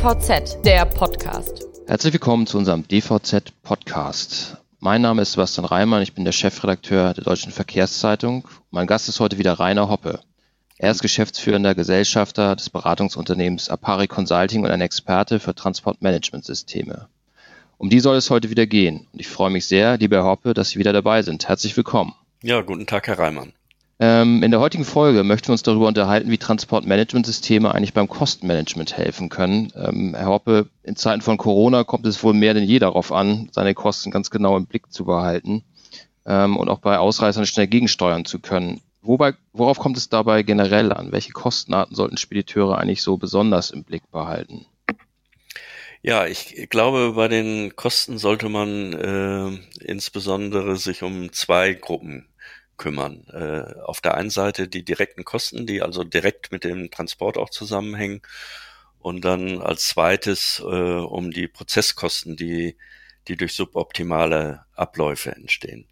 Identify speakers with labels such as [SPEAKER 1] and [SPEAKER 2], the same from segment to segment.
[SPEAKER 1] DVZ, der Podcast.
[SPEAKER 2] Herzlich willkommen zu unserem DVZ Podcast. Mein Name ist Sebastian Reimann, ich bin der Chefredakteur der Deutschen Verkehrszeitung. Mein Gast ist heute wieder Rainer Hoppe. Er ist geschäftsführender Gesellschafter des Beratungsunternehmens Apari Consulting und ein Experte für Transportmanagementsysteme. Um die soll es heute wieder gehen. Und ich freue mich sehr, lieber Herr Hoppe, dass Sie wieder dabei sind. Herzlich willkommen.
[SPEAKER 3] Ja, guten Tag, Herr Reimann.
[SPEAKER 2] Ähm, in der heutigen Folge möchten wir uns darüber unterhalten, wie Transportmanagementsysteme eigentlich beim Kostenmanagement helfen können. Ähm, Herr Hoppe, in Zeiten von Corona kommt es wohl mehr denn je darauf an, seine Kosten ganz genau im Blick zu behalten ähm, und auch bei Ausreißern schnell gegensteuern zu können. Wobei, worauf kommt es dabei generell an? Welche Kostenarten sollten Spediteure eigentlich so besonders im Blick behalten?
[SPEAKER 3] Ja, ich glaube, bei den Kosten sollte man äh, insbesondere sich um zwei Gruppen kümmern. Äh, auf der einen Seite die direkten Kosten, die also direkt mit dem Transport auch zusammenhängen. Und dann als zweites äh, um die Prozesskosten, die, die durch suboptimale Abläufe entstehen.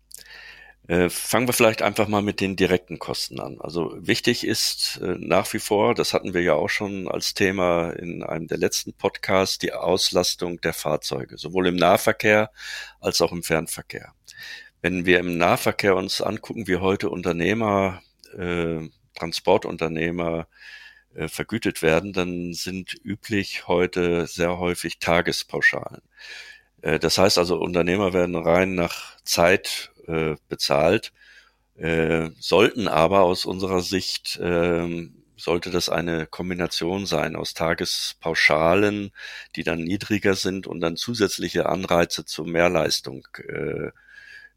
[SPEAKER 3] Äh, fangen wir vielleicht einfach mal mit den direkten Kosten an. Also wichtig ist äh, nach wie vor, das hatten wir ja auch schon als Thema in einem der letzten Podcasts, die Auslastung der Fahrzeuge, sowohl im Nahverkehr als auch im Fernverkehr. Wenn wir im Nahverkehr uns angucken, wie heute Unternehmer, äh, Transportunternehmer äh, vergütet werden, dann sind üblich heute sehr häufig Tagespauschalen. Äh, das heißt also, Unternehmer werden rein nach Zeit äh, bezahlt, äh, sollten aber aus unserer Sicht äh, sollte das eine Kombination sein aus Tagespauschalen, die dann niedriger sind und dann zusätzliche Anreize zur Mehrleistung äh,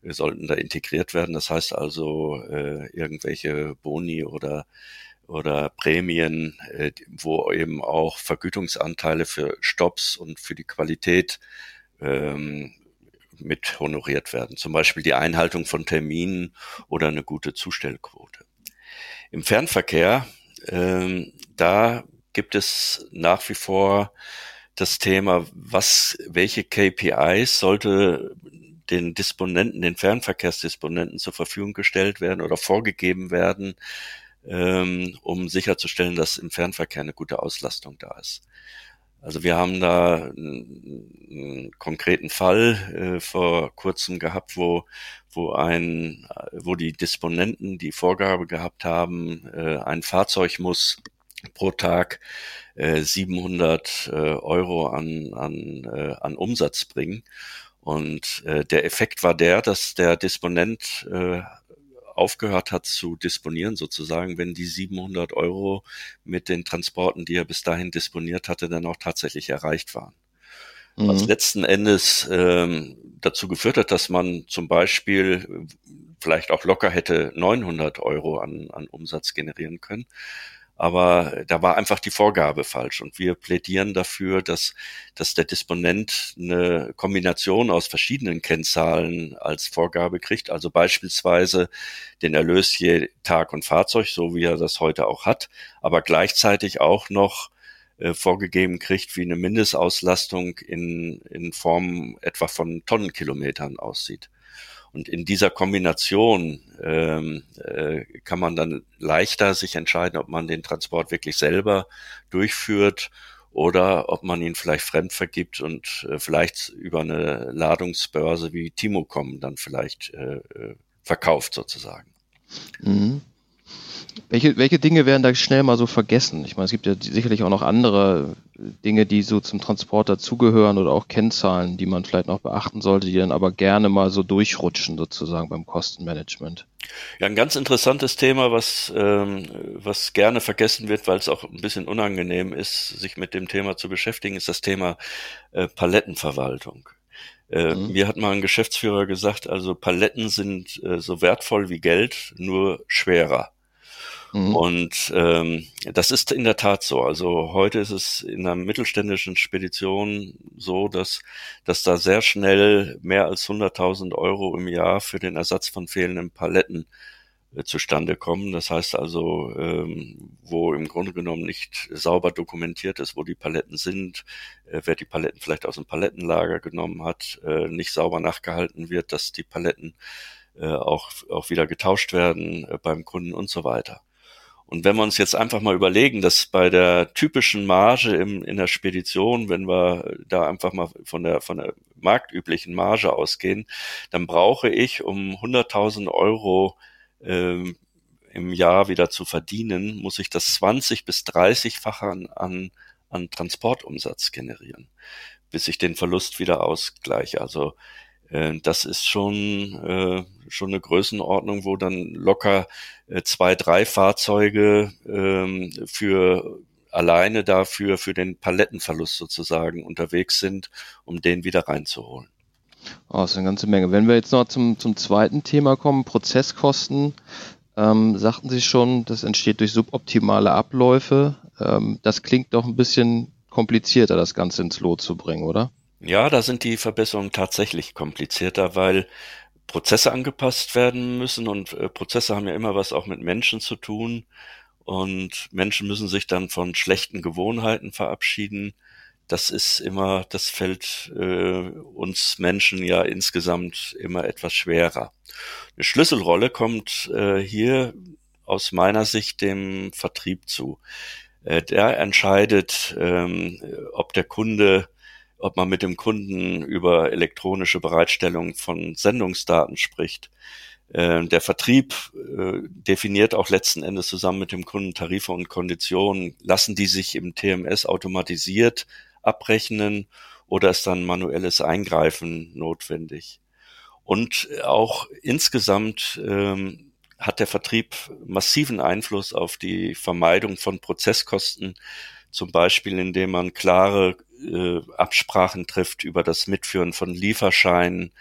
[SPEAKER 3] sollten da integriert werden. Das heißt also äh, irgendwelche Boni oder oder Prämien, äh, wo eben auch Vergütungsanteile für Stops und für die Qualität ähm, mit honoriert werden. Zum Beispiel die Einhaltung von Terminen oder eine gute Zustellquote. Im Fernverkehr, ähm, da gibt es nach wie vor das Thema, was, welche KPIs sollte den Disponenten, den Fernverkehrsdisponenten zur Verfügung gestellt werden oder vorgegeben werden, ähm, um sicherzustellen, dass im Fernverkehr eine gute Auslastung da ist. Also wir haben da einen, konkreten Fall äh, vor kurzem gehabt, wo wo ein wo die Disponenten die Vorgabe gehabt haben, äh, ein Fahrzeug muss pro Tag äh, 700 äh, Euro an an äh, an Umsatz bringen und äh, der Effekt war der, dass der Disponent äh, aufgehört hat zu disponieren, sozusagen, wenn die 700 Euro mit den Transporten, die er bis dahin disponiert hatte, dann auch tatsächlich erreicht waren. Mhm. Was letzten Endes ähm, dazu geführt hat, dass man zum Beispiel vielleicht auch locker hätte 900 Euro an, an Umsatz generieren können aber da war einfach die Vorgabe falsch. Und wir plädieren dafür, dass, dass der Disponent eine Kombination aus verschiedenen Kennzahlen als Vorgabe kriegt, also beispielsweise den Erlös je Tag und Fahrzeug, so wie er das heute auch hat, aber gleichzeitig auch noch äh, vorgegeben kriegt, wie eine Mindestauslastung in, in Form etwa von Tonnenkilometern aussieht. Und in dieser Kombination ähm, äh, kann man dann leichter sich entscheiden, ob man den Transport wirklich selber durchführt oder ob man ihn vielleicht fremd vergibt und äh, vielleicht über eine Ladungsbörse wie Timocom dann vielleicht äh, äh verkauft sozusagen.
[SPEAKER 2] Mhm. Welche, welche Dinge werden da schnell mal so vergessen? Ich meine, es gibt ja sicherlich auch noch andere Dinge, die so zum Transport dazugehören oder auch Kennzahlen, die man vielleicht noch beachten sollte, die dann aber gerne mal so durchrutschen sozusagen beim Kostenmanagement.
[SPEAKER 3] Ja, ein ganz interessantes Thema, was, ähm, was gerne vergessen wird, weil es auch ein bisschen unangenehm ist, sich mit dem Thema zu beschäftigen, ist das Thema äh, Palettenverwaltung. Äh, mhm. Mir hat mal ein Geschäftsführer gesagt, also Paletten sind äh, so wertvoll wie Geld, nur schwerer. Mhm. Und ähm, das ist in der Tat so. Also heute ist es in einer mittelständischen Spedition so, dass, dass da sehr schnell mehr als 100.000 Euro im Jahr für den Ersatz von fehlenden Paletten äh, zustande kommen. Das heißt also, ähm, wo im Grunde genommen nicht sauber dokumentiert ist, wo die Paletten sind, äh, wer die Paletten vielleicht aus dem Palettenlager genommen hat, äh, nicht sauber nachgehalten wird, dass die Paletten äh, auch, auch wieder getauscht werden äh, beim Kunden und so weiter. Und wenn wir uns jetzt einfach mal überlegen, dass bei der typischen Marge im, in der Spedition, wenn wir da einfach mal von der, von der marktüblichen Marge ausgehen, dann brauche ich, um 100.000 Euro ähm, im Jahr wieder zu verdienen, muss ich das 20 bis 30-fache an, an, an Transportumsatz generieren, bis ich den Verlust wieder ausgleiche. Also das ist schon, äh, schon eine Größenordnung, wo dann locker äh, zwei, drei Fahrzeuge ähm, für alleine dafür, für den Palettenverlust sozusagen unterwegs sind, um den wieder reinzuholen.
[SPEAKER 2] Oh, das ist eine ganze Menge. Wenn wir jetzt noch zum, zum zweiten Thema kommen, Prozesskosten, ähm, sagten Sie schon, das entsteht durch suboptimale Abläufe. Ähm, das klingt doch ein bisschen komplizierter, das Ganze ins Lot zu bringen, oder?
[SPEAKER 3] Ja, da sind die Verbesserungen tatsächlich komplizierter, weil Prozesse angepasst werden müssen und äh, Prozesse haben ja immer was auch mit Menschen zu tun und Menschen müssen sich dann von schlechten Gewohnheiten verabschieden. Das ist immer, das fällt äh, uns Menschen ja insgesamt immer etwas schwerer. Eine Schlüsselrolle kommt äh, hier aus meiner Sicht dem Vertrieb zu. Äh, der entscheidet, ähm, ob der Kunde ob man mit dem Kunden über elektronische Bereitstellung von Sendungsdaten spricht. Ähm, der Vertrieb äh, definiert auch letzten Endes zusammen mit dem Kunden Tarife und Konditionen. Lassen die sich im TMS automatisiert abrechnen oder ist dann manuelles Eingreifen notwendig? Und auch insgesamt ähm, hat der Vertrieb massiven Einfluss auf die Vermeidung von Prozesskosten, zum Beispiel indem man klare äh, Absprachen trifft über das Mitführen von Lieferscheinen,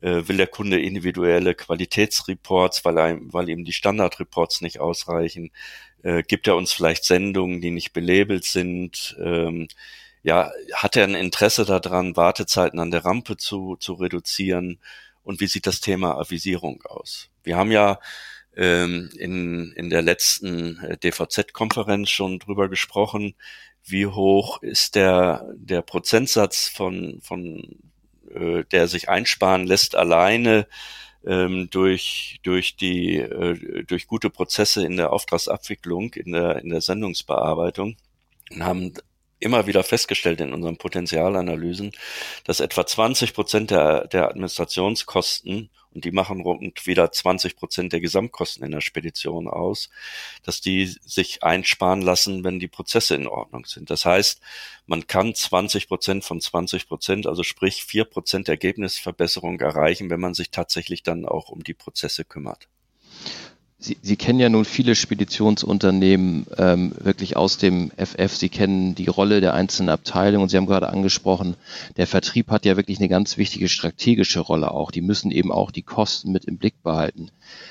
[SPEAKER 3] äh, will der Kunde individuelle Qualitätsreports, weil, einem, weil ihm die Standardreports nicht ausreichen, äh, gibt er uns vielleicht Sendungen, die nicht belabelt sind, ähm, ja, hat er ein Interesse daran, Wartezeiten an der Rampe zu, zu reduzieren und wie sieht das Thema Avisierung aus? Wir haben ja ähm, in, in der letzten äh, DVZ-Konferenz schon drüber gesprochen, wie hoch ist der, der Prozentsatz von, von äh, der sich einsparen lässt alleine ähm, durch, durch die, äh, durch gute Prozesse in der Auftragsabwicklung, in der, in der Sendungsbearbeitung. Und haben immer wieder festgestellt in unseren Potenzialanalysen, dass etwa 20 Prozent der, der Administrationskosten und die machen rund wieder 20 Prozent der Gesamtkosten in der Spedition aus, dass die sich einsparen lassen, wenn die Prozesse in Ordnung sind. Das heißt, man kann 20 Prozent von 20 Prozent, also sprich vier Prozent Ergebnisverbesserung erreichen, wenn man sich tatsächlich dann auch um die Prozesse kümmert.
[SPEAKER 2] Sie, Sie kennen ja nun viele Speditionsunternehmen ähm, wirklich aus dem FF. Sie kennen die Rolle der einzelnen Abteilungen und Sie haben gerade angesprochen, der Vertrieb hat ja wirklich eine ganz wichtige strategische Rolle auch. Die müssen eben auch die Kosten mit im Blick behalten.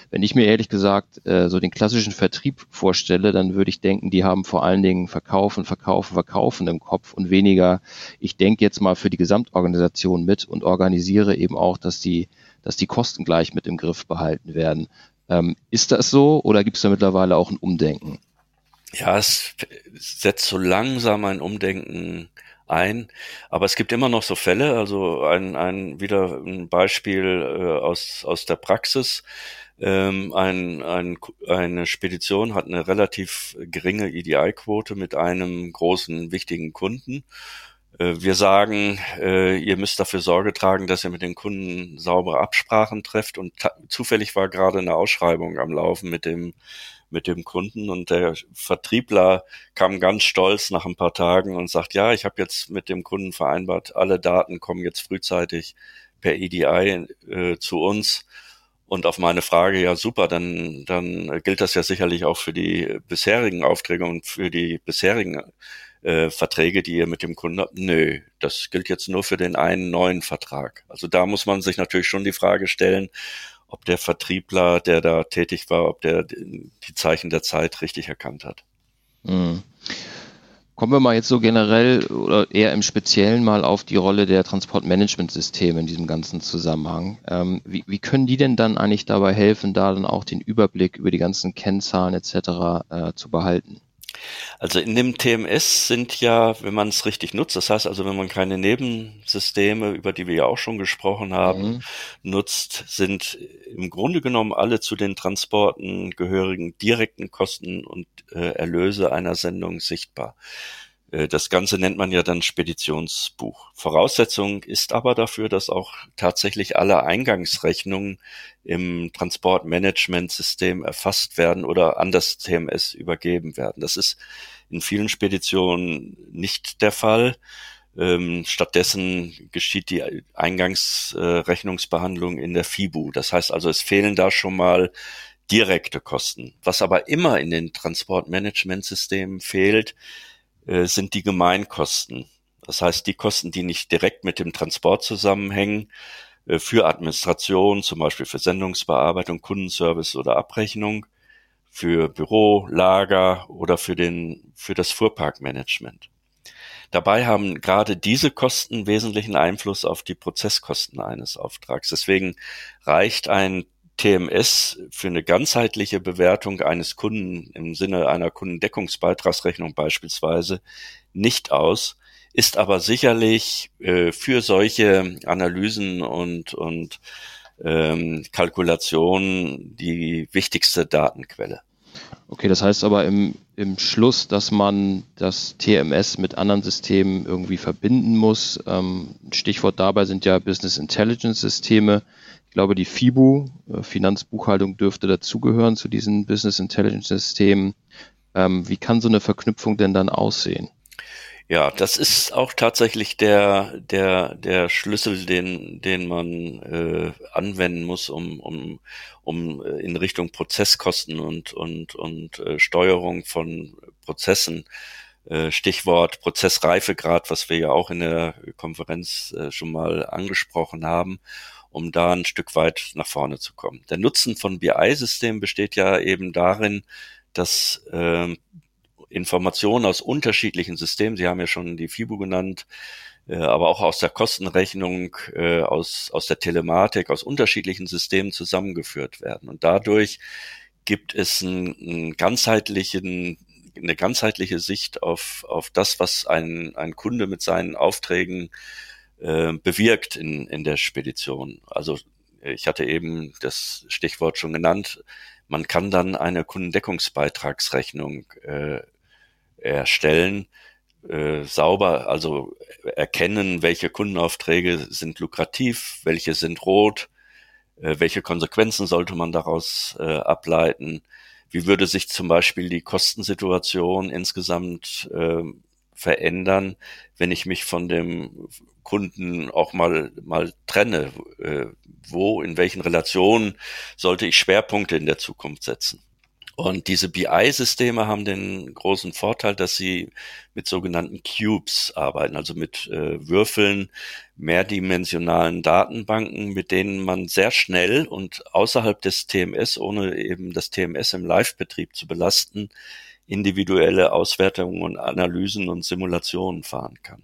[SPEAKER 2] Wenn ich mir ehrlich gesagt äh, so den klassischen Vertrieb vorstelle, dann würde ich denken, die haben vor allen Dingen Verkaufen, Verkaufen, Verkaufen im Kopf und weniger, ich denke jetzt mal für die Gesamtorganisation mit und organisiere eben auch, dass die dass die Kosten gleich mit im Griff behalten werden. Ähm, ist das so oder gibt es da mittlerweile auch ein Umdenken?
[SPEAKER 3] Ja, es setzt so langsam ein Umdenken ein, aber es gibt immer noch so Fälle, also ein, ein wieder ein Beispiel äh, aus, aus der Praxis. Ähm, ein, ein, eine Spedition hat eine relativ geringe EDI-Quote mit einem großen, wichtigen Kunden wir sagen, äh, ihr müsst dafür Sorge tragen, dass ihr mit den Kunden saubere Absprachen trefft. Und zufällig war gerade eine Ausschreibung am Laufen mit dem, mit dem Kunden und der Vertriebler kam ganz stolz nach ein paar Tagen und sagt, ja, ich habe jetzt mit dem Kunden vereinbart, alle Daten kommen jetzt frühzeitig per EDI äh, zu uns. Und auf meine Frage, ja super, dann, dann gilt das ja sicherlich auch für die bisherigen Aufträge und für die bisherigen äh, Verträge, die ihr mit dem Kunden habt. Nö, das gilt jetzt nur für den einen neuen Vertrag. Also da muss man sich natürlich schon die Frage stellen, ob der Vertriebler, der da tätig war, ob der die Zeichen der Zeit richtig erkannt hat.
[SPEAKER 2] Mhm. Kommen wir mal jetzt so generell oder eher im Speziellen mal auf die Rolle der Transportmanagementsysteme in diesem ganzen Zusammenhang. Ähm, wie, wie, können die denn dann eigentlich dabei helfen, da dann auch den Überblick über die ganzen Kennzahlen etc. Äh, zu behalten?
[SPEAKER 3] Also in dem TMS sind ja, wenn man es richtig nutzt, das heißt also, wenn man keine Nebensysteme, über die wir ja auch schon gesprochen haben, mhm. nutzt, sind im Grunde genommen alle zu den Transporten gehörigen direkten Kosten und äh, Erlöse einer Sendung sichtbar. Äh, das Ganze nennt man ja dann Speditionsbuch. Voraussetzung ist aber dafür, dass auch tatsächlich alle Eingangsrechnungen im Transportmanagementsystem erfasst werden oder an das TMS übergeben werden. Das ist in vielen Speditionen nicht der Fall. Ähm, stattdessen geschieht die Eingangsrechnungsbehandlung in der FIBU. Das heißt also, es fehlen da schon mal direkte Kosten. Was aber immer in den Transportmanagementsystemen fehlt, sind die Gemeinkosten. Das heißt, die Kosten, die nicht direkt mit dem Transport zusammenhängen, äh, für Administration, zum Beispiel für Sendungsbearbeitung, Kundenservice oder Abrechnung, für Büro, Lager oder für den, für das Fuhrparkmanagement. Dabei haben gerade diese Kosten wesentlichen Einfluss auf die Prozesskosten eines Auftrags. Deswegen reicht ein TMS für eine ganzheitliche Bewertung eines Kunden im Sinne einer Kundendeckungsbeitragsrechnung beispielsweise nicht aus, ist aber sicherlich äh, für solche Analysen und, und ähm, Kalkulationen die wichtigste Datenquelle.
[SPEAKER 2] Okay, das heißt aber im, im Schluss, dass man das TMS mit anderen Systemen irgendwie verbinden muss. Ähm, Stichwort dabei sind ja Business Intelligence Systeme. Ich glaube, die FIBU, äh, Finanzbuchhaltung, dürfte dazugehören zu diesen Business Intelligence Systemen. Ähm, wie kann so eine Verknüpfung denn dann aussehen?
[SPEAKER 3] Ja, das ist auch tatsächlich der, der, der Schlüssel, den, den man äh, anwenden muss, um, um, um äh, in Richtung Prozesskosten und, und, und äh, Steuerung von Prozessen äh, Stichwort Prozessreifegrad, was wir ja auch in der Konferenz äh, schon mal angesprochen haben um da ein Stück weit nach vorne zu kommen. Der Nutzen von BI-Systemen besteht ja eben darin, dass äh, Informationen aus unterschiedlichen Systemen, Sie haben ja schon die FIBU genannt, äh, aber auch aus der Kostenrechnung, äh, aus, aus der Telematik, aus unterschiedlichen Systemen zusammengeführt werden. Und dadurch gibt es einen, einen ganzheitlichen eine ganzheitliche Sicht auf, auf das, was ein, ein Kunde mit seinen Aufträgen äh, bewirkt in, in der Spedition. Also ich hatte eben das Stichwort schon genannt. Man kann dann eine Kundendeckungsbeitragsrechnung äh, erstellen, äh, sauber, also erkennen, welche Kundenaufträge sind lukrativ, welche sind rot, äh, welche Konsequenzen sollte man daraus äh, ableiten, wie würde sich zum Beispiel die Kostensituation insgesamt äh, verändern, wenn ich mich von dem Kunden auch mal mal trenne. Äh, wo, in welchen Relationen sollte ich Schwerpunkte in der Zukunft setzen? Und diese BI-Systeme haben den großen Vorteil, dass sie mit sogenannten Cubes arbeiten, also mit äh, Würfeln, mehrdimensionalen Datenbanken, mit denen man sehr schnell und außerhalb des TMS, ohne eben das TMS im Live-Betrieb zu belasten, individuelle Auswertungen und Analysen und Simulationen fahren kann.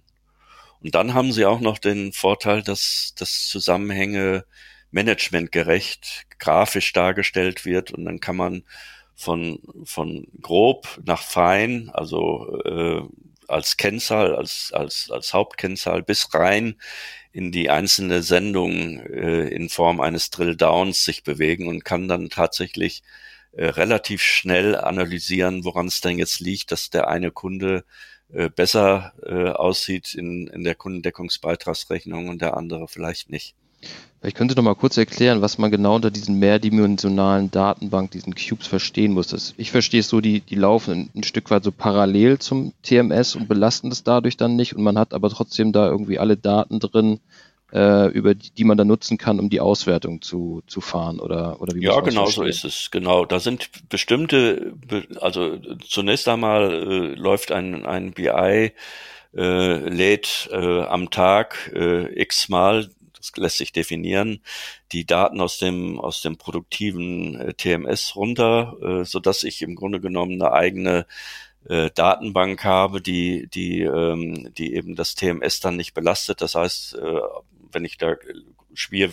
[SPEAKER 3] Und dann haben sie auch noch den Vorteil, dass das Zusammenhänge managementgerecht grafisch dargestellt wird und dann kann man von, von grob nach fein, also äh, als Kennzahl, als, als, als Hauptkennzahl bis rein in die einzelne Sendung äh, in Form eines Drill-Downs sich bewegen und kann dann tatsächlich relativ schnell analysieren, woran es denn jetzt liegt, dass der eine Kunde äh, besser äh, aussieht in, in der Kundendeckungsbeitragsrechnung und der andere vielleicht nicht.
[SPEAKER 2] Vielleicht können Sie noch mal kurz erklären, was man genau unter diesen mehrdimensionalen Datenbank, diesen Cubes verstehen muss. Das, ich verstehe es so, die, die laufen ein Stück weit so parallel zum TMS und belasten das dadurch dann nicht und man hat aber trotzdem da irgendwie alle Daten drin, äh, über die, die man dann nutzen kann, um die Auswertung zu, zu fahren oder, oder
[SPEAKER 3] wie Ja, genau so ist es. Genau. Da sind bestimmte, also zunächst einmal äh, läuft ein, ein BI, äh, lädt äh, am Tag äh, x-mal das lässt sich definieren, die Daten aus dem, aus dem produktiven äh, TMS runter, äh, so dass ich im Grunde genommen eine eigene äh, Datenbank habe, die, die, ähm, die eben das TMS dann nicht belastet. Das heißt, äh, wenn ich da schwier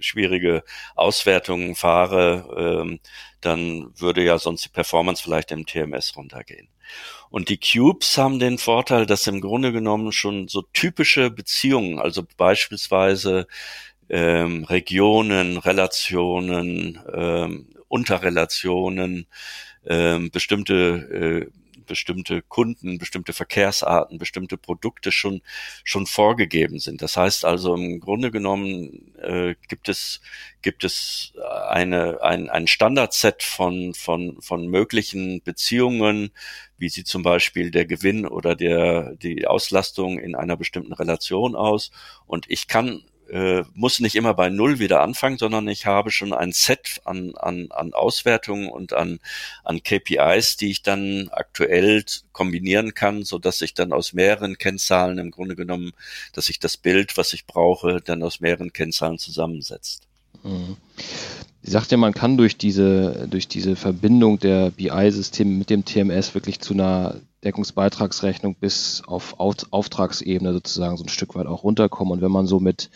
[SPEAKER 3] schwierige Auswertungen fahre, ähm, dann würde ja sonst die Performance vielleicht im TMS runtergehen. Und die Cubes haben den Vorteil, dass im Grunde genommen schon so typische Beziehungen, also beispielsweise ähm, Regionen, Relationen, ähm, Unterrelationen, ähm, bestimmte äh, bestimmte Kunden, bestimmte Verkehrsarten, bestimmte Produkte schon schon vorgegeben sind. Das heißt also im Grunde genommen äh, gibt es gibt es eine ein, ein Standardset von von von möglichen Beziehungen, wie sieht zum Beispiel der Gewinn oder der die Auslastung in einer bestimmten Relation aus und ich kann äh, muss nicht immer bei Null wieder anfangen, sondern ich habe schon ein Set an, an, an Auswertungen und an, an KPIs, die ich dann aktuell kombinieren kann, so dass ich dann aus mehreren Kennzahlen im Grunde genommen, dass sich das Bild, was ich brauche, dann aus mehreren Kennzahlen zusammensetzt.
[SPEAKER 2] Mhm. Sie sagt ja, man kann durch diese, durch diese Verbindung der BI-Systeme mit dem TMS wirklich zu einer Deckungsbeitragsrechnung bis auf Auftragsebene sozusagen so ein Stück weit auch runterkommen. Und wenn man so mit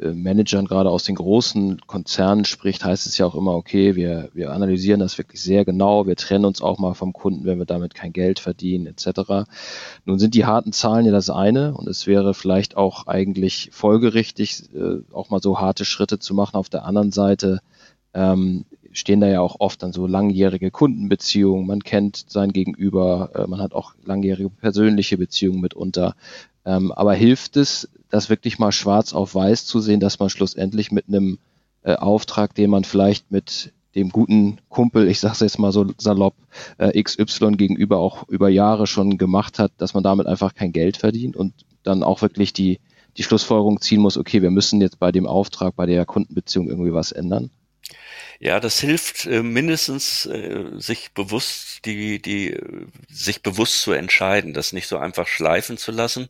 [SPEAKER 2] äh, Managern gerade aus den großen Konzernen spricht, heißt es ja auch immer, okay, wir, wir analysieren das wirklich sehr genau, wir trennen uns auch mal vom Kunden, wenn wir damit kein Geld verdienen, etc. Nun sind die harten Zahlen ja das eine und es wäre vielleicht auch eigentlich folgerichtig, äh, auch mal so harte Schritte zu machen. Auf der anderen Seite ähm, stehen da ja auch oft dann so langjährige Kundenbeziehungen, man kennt sein Gegenüber, äh, man hat auch langjährige persönliche Beziehungen mitunter. Ähm, aber hilft es, das wirklich mal schwarz auf weiß zu sehen, dass man schlussendlich mit einem äh, Auftrag, den man vielleicht mit dem guten Kumpel, ich sage es jetzt mal so salopp, äh, XY gegenüber auch über Jahre schon gemacht hat, dass man damit einfach kein Geld verdient und dann auch wirklich die, die Schlussfolgerung ziehen muss, okay, wir müssen jetzt bei dem Auftrag, bei der Kundenbeziehung irgendwie was ändern?
[SPEAKER 3] Ja, das hilft äh, mindestens äh, sich bewusst die die sich bewusst zu entscheiden, das nicht so einfach schleifen zu lassen.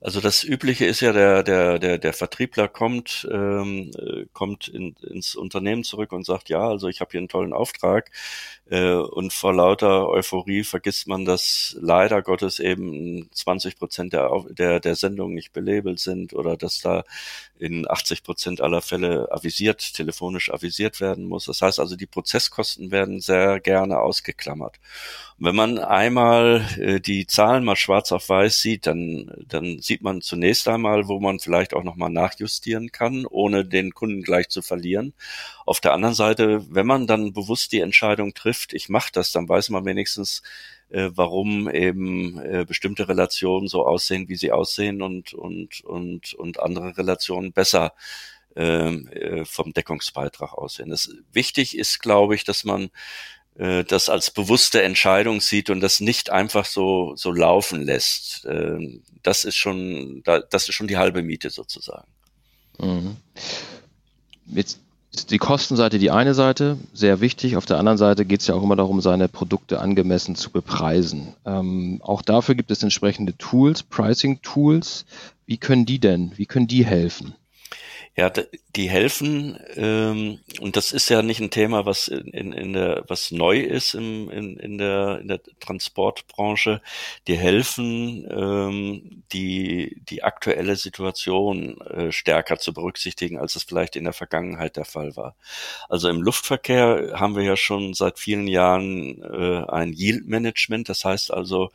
[SPEAKER 3] Also das Übliche ist ja, der, der, der, der Vertriebler kommt, ähm, äh, kommt in, ins Unternehmen zurück und sagt, ja, also ich habe hier einen tollen Auftrag. Äh, und vor lauter Euphorie vergisst man, dass leider Gottes eben 20 Prozent der, der, der Sendungen nicht belabelt sind oder dass da in 80 Prozent aller Fälle avisiert, telefonisch avisiert werden muss. Das heißt also, die Prozesskosten werden sehr gerne ausgeklammert. Und wenn man einmal äh, die Zahlen mal schwarz auf weiß sieht, dann, dann sieht man zunächst einmal, wo man vielleicht auch nochmal nachjustieren kann, ohne den Kunden gleich zu verlieren. Auf der anderen Seite, wenn man dann bewusst die Entscheidung trifft, ich mache das, dann weiß man wenigstens, äh, warum eben äh, bestimmte Relationen so aussehen, wie sie aussehen und, und, und, und andere Relationen besser ähm, äh, vom Deckungsbeitrag aussehen. Das, wichtig ist, glaube ich, dass man äh, das als bewusste Entscheidung sieht und das nicht einfach so, so laufen lässt. Äh, das ist schon, das ist schon die halbe Miete sozusagen.
[SPEAKER 2] Mhm. Jetzt ist die Kostenseite die eine Seite, sehr wichtig. Auf der anderen Seite geht es ja auch immer darum, seine Produkte angemessen zu bepreisen. Ähm, auch dafür gibt es entsprechende Tools, Pricing-Tools. Wie können die denn, wie können die helfen?
[SPEAKER 3] Ja, die helfen, ähm, und das ist ja nicht ein Thema, was in, in der, was neu ist im, in, in der, in der Transportbranche. Die helfen, ähm, die, die aktuelle Situation äh, stärker zu berücksichtigen, als es vielleicht in der Vergangenheit der Fall war. Also im Luftverkehr haben wir ja schon seit vielen Jahren äh, ein Yield Management. Das heißt also,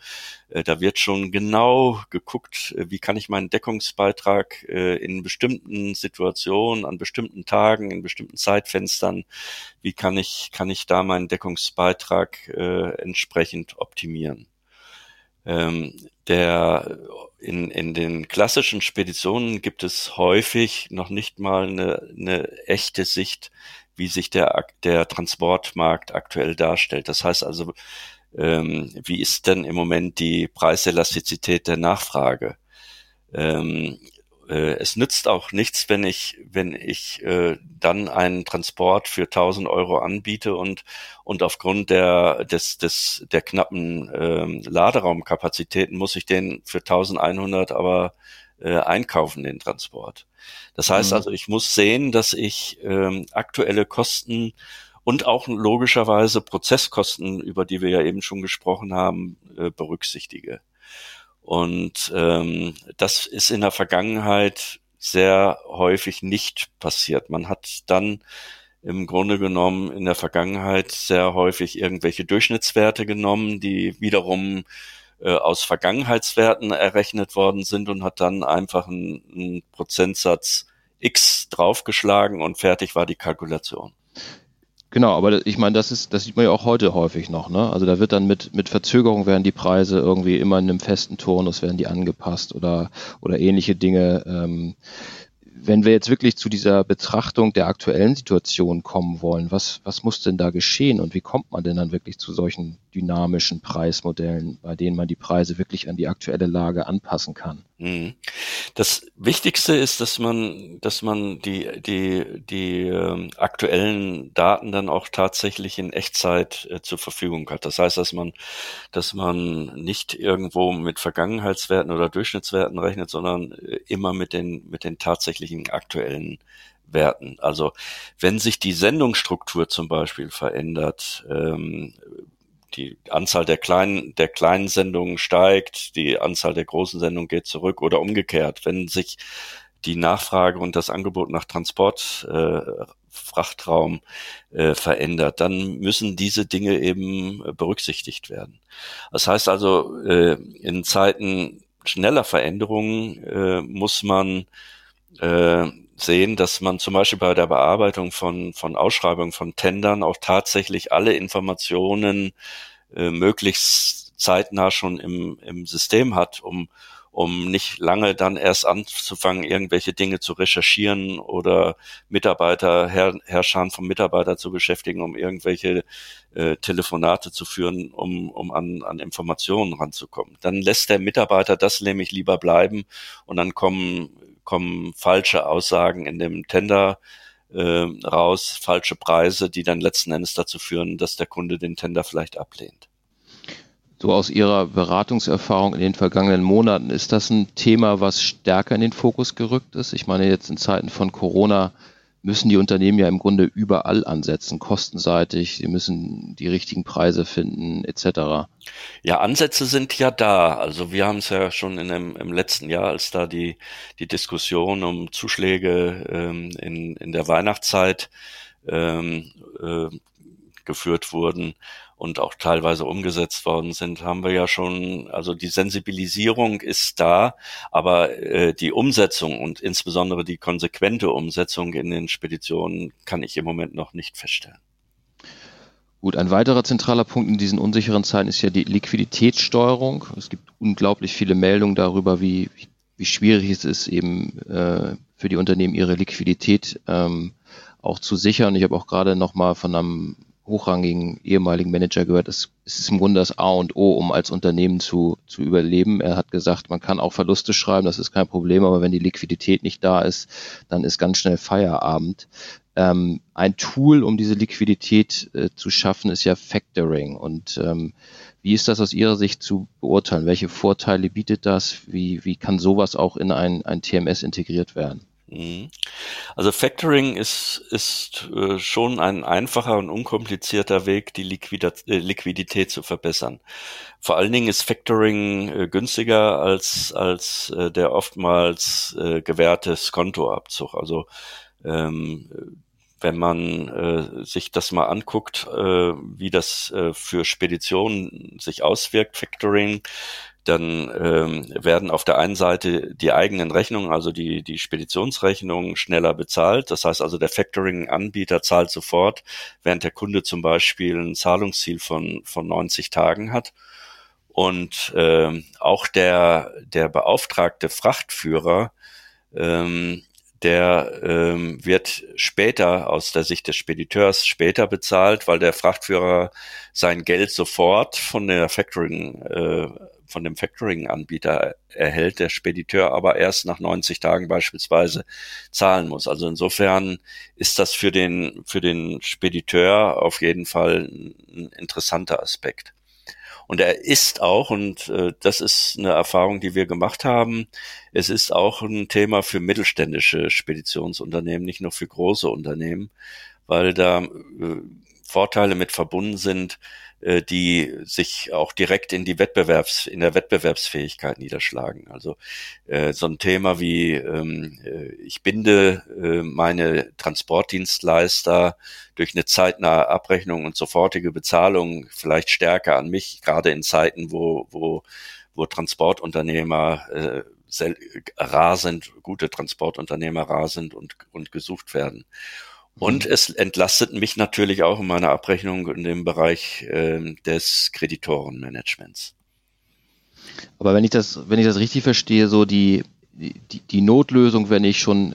[SPEAKER 3] da wird schon genau geguckt, äh, wie kann ich meinen Deckungsbeitrag äh, in bestimmten Situationen, an bestimmten Tagen, in bestimmten Zeitfenstern, wie kann ich, kann ich da meinen Deckungsbeitrag entsprechend optimieren. Ähm, der in, in den klassischen Speditionen gibt es häufig noch nicht mal eine, eine echte Sicht, wie sich der, der Transportmarkt aktuell darstellt. Das heißt also, ähm, wie ist denn im Moment die Preiselastizität der Nachfrage? Ähm, äh, es nützt auch nichts, wenn ich, wenn ich äh, dann einen Transport für 1000 Euro anbiete und, und aufgrund der, des, des, der knappen ähm, Laderaumkapazitäten muss ich den für 1100 aber äh, einkaufen, den Transport. Das heißt mhm. also, ich muss sehen, dass ich ähm, aktuelle Kosten und auch logischerweise Prozesskosten, über die wir ja eben schon gesprochen haben, äh, berücksichtige. Und ähm, das ist in der Vergangenheit sehr häufig nicht passiert. Man hat dann im Grunde genommen in der Vergangenheit sehr häufig irgendwelche Durchschnittswerte genommen, die wiederum äh, aus Vergangenheitswerten errechnet worden sind und hat dann einfach einen, einen Prozentsatz X draufgeschlagen und fertig war die Kalkulation.
[SPEAKER 2] Genau, aber ich meine, das ist, das sieht man ja auch heute häufig noch, ne? Also da wird dann mit, mit Verzögerung werden die Preise irgendwie immer in einem festen Turnus werden die angepasst oder, oder ähnliche Dinge. Ähm, wenn wir jetzt wirklich zu dieser Betrachtung der aktuellen Situation kommen wollen, was, was muss denn da geschehen und wie kommt man denn dann wirklich zu solchen dynamischen Preismodellen, bei denen man die Preise wirklich an die aktuelle Lage anpassen kann? Mhm.
[SPEAKER 3] Das Wichtigste ist, dass man, dass man die, die, die äh, aktuellen Daten dann auch tatsächlich in Echtzeit äh, zur Verfügung hat. Das heißt, dass man, dass man nicht irgendwo mit Vergangenheitswerten oder Durchschnittswerten rechnet, sondern äh, immer mit den, mit den tatsächlichen aktuellen Werten. Also wenn sich die Sendungsstruktur zum Beispiel verändert, ähm, die Anzahl der kleinen, der kleinen Sendungen steigt, die Anzahl der großen Sendungen geht zurück oder umgekehrt. Wenn sich die Nachfrage und das Angebot nach Transport, äh, Frachtraum äh, verändert, dann müssen diese Dinge eben berücksichtigt werden. Das heißt also, äh, in Zeiten schneller Veränderungen äh, muss man äh, sehen, dass man zum Beispiel bei der Bearbeitung von, von Ausschreibungen, von Tendern auch tatsächlich alle Informationen äh, möglichst zeitnah schon im, im System hat, um, um nicht lange dann erst anzufangen, irgendwelche Dinge zu recherchieren oder Mitarbeiter, Herr, Herrscher vom Mitarbeiter zu beschäftigen, um irgendwelche äh, Telefonate zu führen, um, um an, an Informationen ranzukommen. Dann lässt der Mitarbeiter das nämlich lieber bleiben und dann kommen kommen falsche Aussagen in dem Tender äh, raus, falsche Preise, die dann letzten Endes dazu führen, dass der Kunde den Tender vielleicht ablehnt.
[SPEAKER 2] So aus Ihrer Beratungserfahrung in den vergangenen Monaten, ist das ein Thema, was stärker in den Fokus gerückt ist? Ich meine, jetzt in Zeiten von Corona müssen die Unternehmen ja im Grunde überall ansetzen, kostenseitig, sie müssen die richtigen Preise finden, etc.
[SPEAKER 3] Ja, Ansätze sind ja da. Also wir haben es ja schon in dem, im letzten Jahr, als da die, die Diskussion um Zuschläge ähm, in, in der Weihnachtszeit ähm, äh, geführt wurden, und auch teilweise umgesetzt worden sind, haben wir ja schon, also die Sensibilisierung ist da, aber äh, die Umsetzung und insbesondere die konsequente Umsetzung in den Speditionen kann ich im Moment noch nicht feststellen.
[SPEAKER 2] Gut, ein weiterer zentraler Punkt in diesen unsicheren Zeiten ist ja die Liquiditätssteuerung. Es gibt unglaublich viele Meldungen darüber, wie, wie schwierig es ist, eben äh, für die Unternehmen ihre Liquidität ähm, auch zu sichern. Ich habe auch gerade noch mal von einem hochrangigen ehemaligen Manager gehört, es, ist im Grunde das A und O, um als Unternehmen zu, zu überleben. Er hat gesagt, man kann auch Verluste schreiben, das ist kein Problem, aber wenn die Liquidität nicht da ist, dann ist ganz schnell Feierabend. Ähm, ein Tool, um diese Liquidität äh, zu schaffen, ist ja Factoring. Und ähm, wie ist das aus Ihrer Sicht zu beurteilen? Welche Vorteile bietet das? Wie, wie kann sowas auch in ein, ein TMS integriert werden? Mhm.
[SPEAKER 3] Also Factoring ist, ist äh, schon ein einfacher und unkomplizierter Weg, die Liquidität, äh, Liquidität zu verbessern. Vor allen Dingen ist Factoring äh, günstiger als, als äh, der oftmals äh, gewährte Skontoabzug. Also ähm, wenn man äh, sich das mal anguckt, äh, wie das äh, für Speditionen sich auswirkt, Factoring, dann ähm, werden auf der einen Seite die eigenen Rechnungen, also die, die Speditionsrechnungen schneller bezahlt. Das heißt also, der Factoring-Anbieter zahlt sofort, während der Kunde zum Beispiel ein Zahlungsziel von, von 90 Tagen hat. Und ähm, auch der, der beauftragte Frachtführer, ähm, der ähm, wird später aus der Sicht des Spediteurs später bezahlt, weil der Frachtführer sein Geld sofort von der Factoring äh, von dem Factoring-Anbieter erhält, der Spediteur aber erst nach 90 Tagen beispielsweise zahlen muss. Also insofern ist das für den, für den Spediteur auf jeden Fall ein interessanter Aspekt. Und er ist auch, und äh, das ist eine Erfahrung, die wir gemacht haben, es ist auch ein Thema für mittelständische Speditionsunternehmen, nicht nur für große Unternehmen, weil da äh, Vorteile mit verbunden sind, äh, die sich auch direkt in die Wettbewerbs, in der Wettbewerbsfähigkeit niederschlagen. Also äh, so ein Thema wie ähm, äh, ich binde äh, meine Transportdienstleister durch eine zeitnahe Abrechnung und sofortige Bezahlung vielleicht stärker an mich, gerade in Zeiten, wo, wo, wo Transportunternehmer äh, rar sind, gute Transportunternehmer rar sind und, und gesucht werden. Und es entlastet mich natürlich auch in meiner Abrechnung in dem Bereich äh, des Kreditorenmanagements.
[SPEAKER 2] Aber wenn ich das, wenn ich das richtig verstehe, so die, die, die Notlösung, wenn ich schon,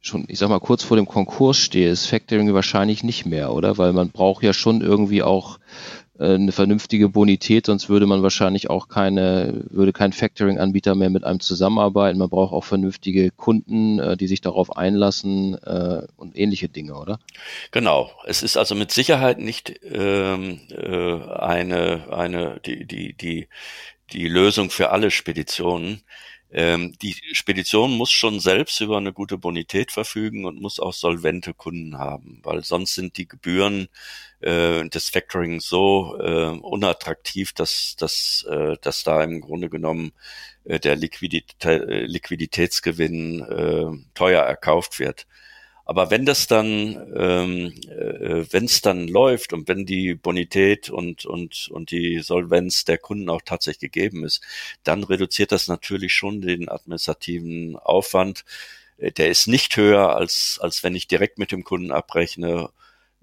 [SPEAKER 2] schon, ich sag mal, kurz vor dem Konkurs stehe, ist Factoring wahrscheinlich nicht mehr, oder? Weil man braucht ja schon irgendwie auch eine vernünftige Bonität, sonst würde man wahrscheinlich auch keine, würde kein Factoring-Anbieter mehr mit einem zusammenarbeiten. Man braucht auch vernünftige Kunden, äh, die sich darauf einlassen äh, und ähnliche Dinge, oder?
[SPEAKER 3] Genau. Es ist also mit Sicherheit nicht ähm, äh, eine, eine, die, die, die, die Lösung für alle Speditionen. Ähm, die Spedition muss schon selbst über eine gute Bonität verfügen und muss auch solvente Kunden haben, weil sonst sind die Gebühren äh, des Factoring so äh, unattraktiv, dass, dass, äh, dass da im Grunde genommen äh, der Liquiditä äh, Liquiditätsgewinn äh, teuer erkauft wird. Aber wenn das dann, ähm, äh, wenn es dann läuft und wenn die Bonität und, und, und die Solvenz der Kunden auch tatsächlich gegeben ist, dann reduziert das natürlich schon den administrativen Aufwand. Äh, der ist nicht höher, als, als wenn ich direkt mit dem Kunden abrechne.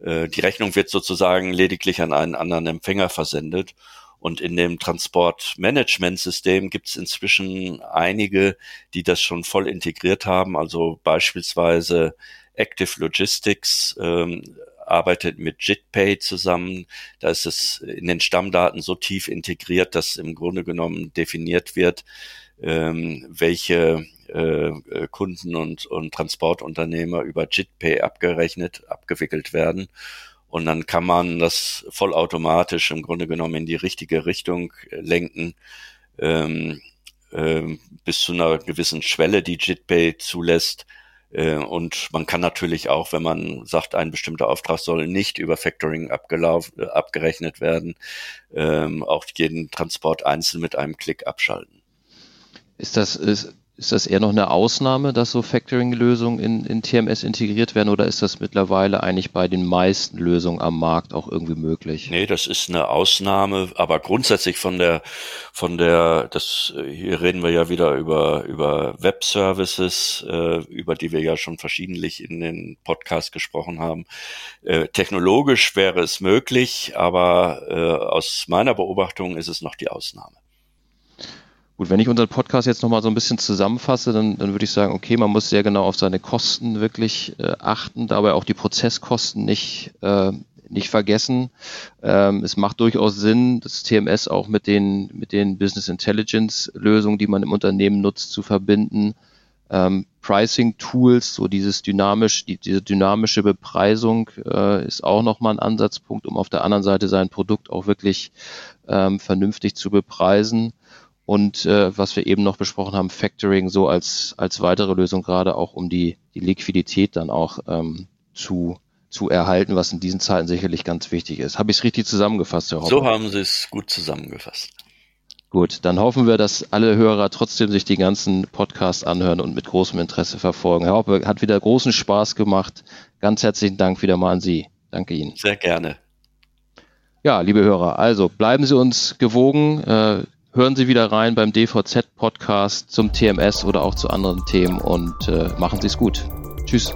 [SPEAKER 3] Äh, die Rechnung wird sozusagen lediglich an einen anderen Empfänger versendet. Und in dem Transportmanagementsystem gibt es inzwischen einige, die das schon voll integriert haben. Also beispielsweise Active Logistics ähm, arbeitet mit JITPay zusammen. Da ist es in den Stammdaten so tief integriert, dass im Grunde genommen definiert wird, ähm, welche äh, Kunden und, und Transportunternehmer über JITPay abgerechnet, abgewickelt werden. Und dann kann man das vollautomatisch im Grunde genommen in die richtige Richtung lenken, ähm, ähm, bis zu einer gewissen Schwelle, die JITPay zulässt, äh, und man kann natürlich auch, wenn man sagt, ein bestimmter Auftrag soll nicht über Factoring äh, abgerechnet werden, ähm, auch jeden Transport einzeln mit einem Klick abschalten.
[SPEAKER 2] Ist das, ist, ist das eher noch eine Ausnahme, dass so Factoring-Lösungen in, in TMS integriert werden oder ist das mittlerweile eigentlich bei den meisten Lösungen am Markt auch irgendwie möglich?
[SPEAKER 3] Nee, das ist eine Ausnahme, aber grundsätzlich von der, von der, das, hier reden wir ja wieder über, über Web-Services, äh, über die wir ja schon verschiedentlich in den Podcast gesprochen haben. Äh, technologisch wäre es möglich, aber äh, aus meiner Beobachtung ist es noch die Ausnahme.
[SPEAKER 2] Gut, wenn ich unseren Podcast jetzt nochmal so ein bisschen zusammenfasse, dann, dann würde ich sagen, okay, man muss sehr genau auf seine Kosten wirklich äh, achten, dabei auch die Prozesskosten nicht, äh, nicht vergessen. Ähm, es macht durchaus Sinn, das TMS auch mit den, mit den Business Intelligence Lösungen, die man im Unternehmen nutzt, zu verbinden. Ähm, Pricing Tools, so dieses dynamisch, die, diese dynamische Bepreisung äh, ist auch nochmal ein Ansatzpunkt, um auf der anderen Seite sein Produkt auch wirklich ähm, vernünftig zu bepreisen und äh, was wir eben noch besprochen haben, Factoring so als, als weitere Lösung, gerade auch um die, die Liquidität dann auch ähm, zu, zu erhalten, was in diesen Zeiten sicherlich ganz wichtig ist. Habe ich es richtig zusammengefasst,
[SPEAKER 3] Herr Hoppe? So haben Sie es gut zusammengefasst.
[SPEAKER 2] Gut, dann hoffen wir, dass alle Hörer trotzdem sich die ganzen Podcasts anhören und mit großem Interesse verfolgen. Herr Hoppe, hat wieder großen Spaß gemacht. Ganz herzlichen Dank wieder mal an Sie. Danke Ihnen.
[SPEAKER 3] Sehr gerne.
[SPEAKER 2] Ja, liebe Hörer, also bleiben Sie uns gewogen. Äh, hören Sie wieder rein beim DVZ-Podcast zum TMS oder auch zu anderen Themen und äh, machen Sie es gut. Tschüss.